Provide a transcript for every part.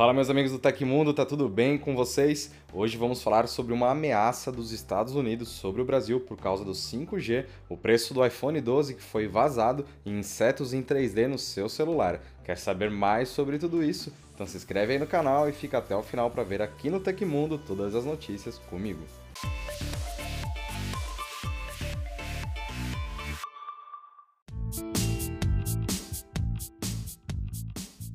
Fala meus amigos do Tecmundo, tá tudo bem com vocês? Hoje vamos falar sobre uma ameaça dos Estados Unidos sobre o Brasil por causa do 5G, o preço do iPhone 12 que foi vazado e insetos em 3D no seu celular. Quer saber mais sobre tudo isso? Então se inscreve aí no canal e fica até o final para ver aqui no Tecmundo todas as notícias comigo.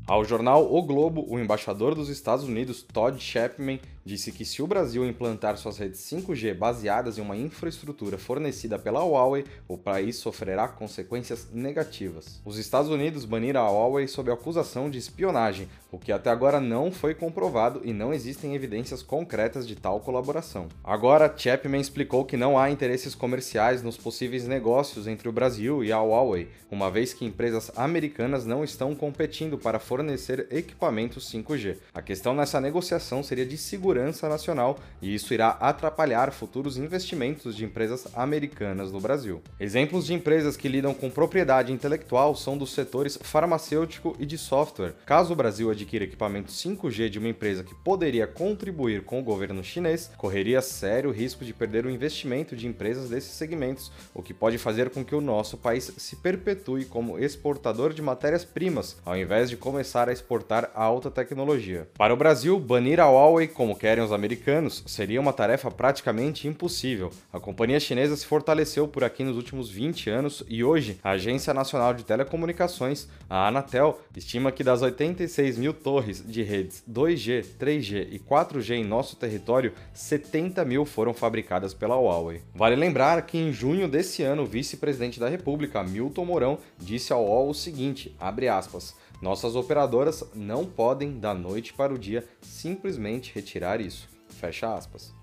Ao jornal O Globo, o embaixador dos Estados Unidos, Todd Chapman, disse que se o Brasil implantar suas redes 5G baseadas em uma infraestrutura fornecida pela Huawei, o país sofrerá consequências negativas. Os Estados Unidos baniram a Huawei sob acusação de espionagem, o que até agora não foi comprovado e não existem evidências concretas de tal colaboração. Agora, Chapman explicou que não há interesses comerciais nos possíveis negócios entre o Brasil e a Huawei, uma vez que empresas americanas não estão competindo para fornecer equipamentos 5G. A questão nessa negociação seria de segurança nacional e isso irá atrapalhar futuros investimentos de empresas americanas no Brasil. Exemplos de empresas que lidam com propriedade intelectual são dos setores farmacêutico e de software. Caso o Brasil adquira equipamento 5G de uma empresa que poderia contribuir com o governo chinês, correria sério risco de perder o investimento de empresas desses segmentos, o que pode fazer com que o nosso país se perpetue como exportador de matérias-primas, ao invés de começar a exportar alta tecnologia. Para o Brasil, banir a Huawei como querem os americanos, seria uma tarefa praticamente impossível. A companhia chinesa se fortaleceu por aqui nos últimos 20 anos e hoje a Agência Nacional de Telecomunicações, a Anatel, estima que das 86 mil torres de redes 2G, 3G e 4G em nosso território, 70 mil foram fabricadas pela Huawei. Vale lembrar que em junho desse ano, o vice-presidente da República, Milton Mourão, disse ao UOL o seguinte, abre aspas, nossas operadoras não podem, da noite para o dia, simplesmente retirar isso. Fecha aspas.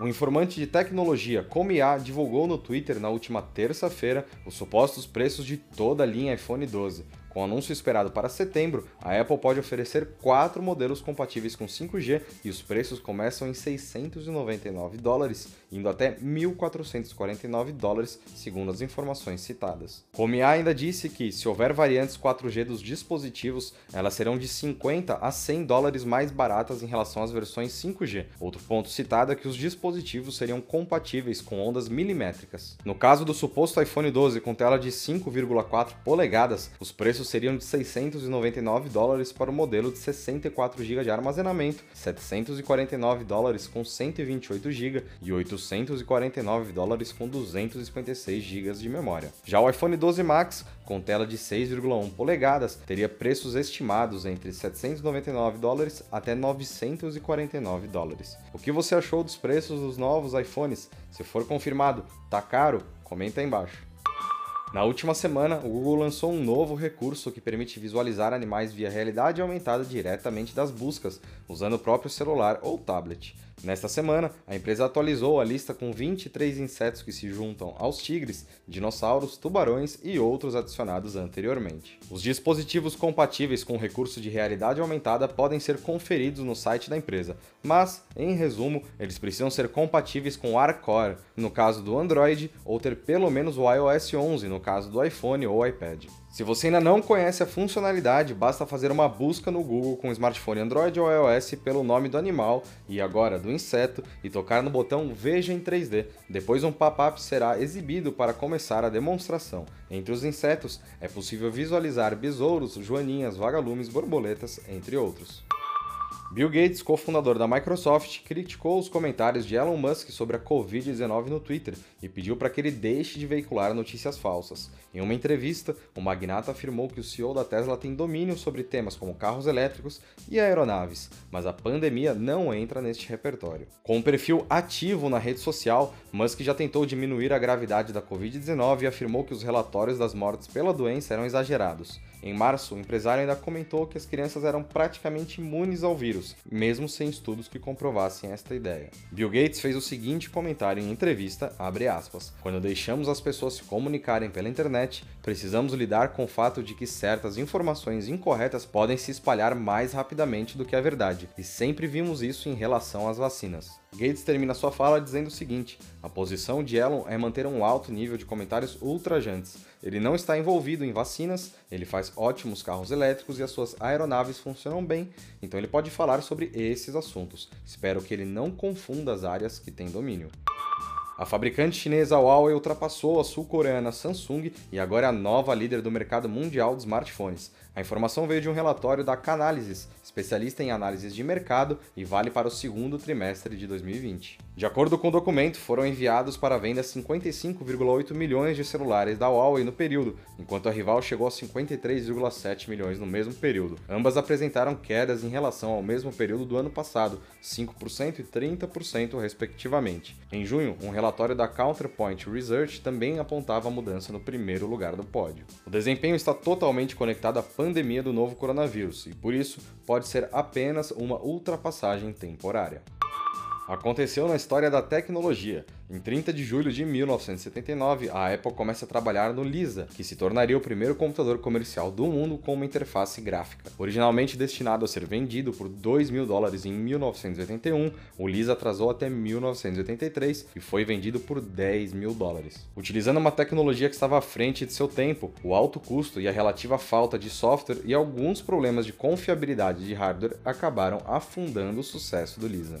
O informante de tecnologia Comiá divulgou no Twitter na última terça-feira os supostos preços de toda a linha iPhone 12, com anúncio esperado para setembro, a Apple pode oferecer quatro modelos compatíveis com 5G e os preços começam em 699 dólares, indo até 1.449 dólares, segundo as informações citadas. Comiá ainda disse que, se houver variantes 4G dos dispositivos, elas serão de 50 a 100 dólares mais baratas em relação às versões 5G. Outro ponto citado é que os dispositivos seriam compatíveis com ondas milimétricas. No caso do suposto iPhone 12 com tela de 5,4 polegadas, os preços seriam de 699 dólares para o modelo de 64 GB de armazenamento, 749 dólares com 128 GB e 849 dólares com 256 GB de memória. Já o iPhone 12 Max, com tela de 6,1 polegadas, teria preços estimados entre 799 dólares até 949 dólares. O que você achou dos preços dos novos iPhones? Se for confirmado, tá caro? Comenta aí embaixo. Na última semana, o Google lançou um novo recurso que permite visualizar animais via realidade aumentada diretamente das buscas, usando o próprio celular ou tablet. Nesta semana, a empresa atualizou a lista com 23 insetos que se juntam aos tigres, dinossauros, tubarões e outros adicionados anteriormente. Os dispositivos compatíveis com o recurso de realidade aumentada podem ser conferidos no site da empresa, mas, em resumo, eles precisam ser compatíveis com o ARCore, no caso do Android, ou ter pelo menos o iOS 11, no caso do iPhone ou iPad. Se você ainda não conhece a funcionalidade, basta fazer uma busca no Google com smartphone Android ou iOS pelo nome do animal e agora do inseto e tocar no botão Veja em 3D. Depois um pop-up será exibido para começar a demonstração. Entre os insetos é possível visualizar besouros, joaninhas, vagalumes, borboletas, entre outros. Bill Gates, cofundador da Microsoft, criticou os comentários de Elon Musk sobre a Covid-19 no Twitter e pediu para que ele deixe de veicular notícias falsas. Em uma entrevista, o magnata afirmou que o CEO da Tesla tem domínio sobre temas como carros elétricos e aeronaves, mas a pandemia não entra neste repertório. Com um perfil ativo na rede social, Musk já tentou diminuir a gravidade da Covid-19 e afirmou que os relatórios das mortes pela doença eram exagerados. Em março, o empresário ainda comentou que as crianças eram praticamente imunes ao vírus mesmo sem estudos que comprovassem esta ideia. Bill Gates fez o seguinte comentário em entrevista, aspas, Quando deixamos as pessoas se comunicarem pela internet, precisamos lidar com o fato de que certas informações incorretas podem se espalhar mais rapidamente do que a verdade, e sempre vimos isso em relação às vacinas. Gates termina sua fala dizendo o seguinte: a posição de Elon é manter um alto nível de comentários ultrajantes. Ele não está envolvido em vacinas, ele faz ótimos carros elétricos e as suas aeronaves funcionam bem, então ele pode falar sobre esses assuntos. Espero que ele não confunda as áreas que tem domínio. A fabricante chinesa Huawei ultrapassou a sul-coreana Samsung e agora é a nova líder do mercado mundial de smartphones. A informação veio de um relatório da Canalys, especialista em análises de mercado e vale para o segundo trimestre de 2020. De acordo com o documento, foram enviados para venda 55,8 milhões de celulares da Huawei no período, enquanto a rival chegou a 53,7 milhões no mesmo período. Ambas apresentaram quedas em relação ao mesmo período do ano passado, 5% e 30% respectivamente. Em junho, um relatório da Counterpoint Research também apontava a mudança no primeiro lugar do pódio. O desempenho está totalmente conectado à pandemia do novo coronavírus e, por isso, pode ser apenas uma ultrapassagem temporária. Aconteceu na história da tecnologia. Em 30 de julho de 1979, a Apple começa a trabalhar no Lisa, que se tornaria o primeiro computador comercial do mundo com uma interface gráfica. Originalmente destinado a ser vendido por 2 mil dólares em 1981, o Lisa atrasou até 1983 e foi vendido por 10 mil dólares. Utilizando uma tecnologia que estava à frente de seu tempo, o alto custo e a relativa falta de software e alguns problemas de confiabilidade de hardware acabaram afundando o sucesso do Lisa.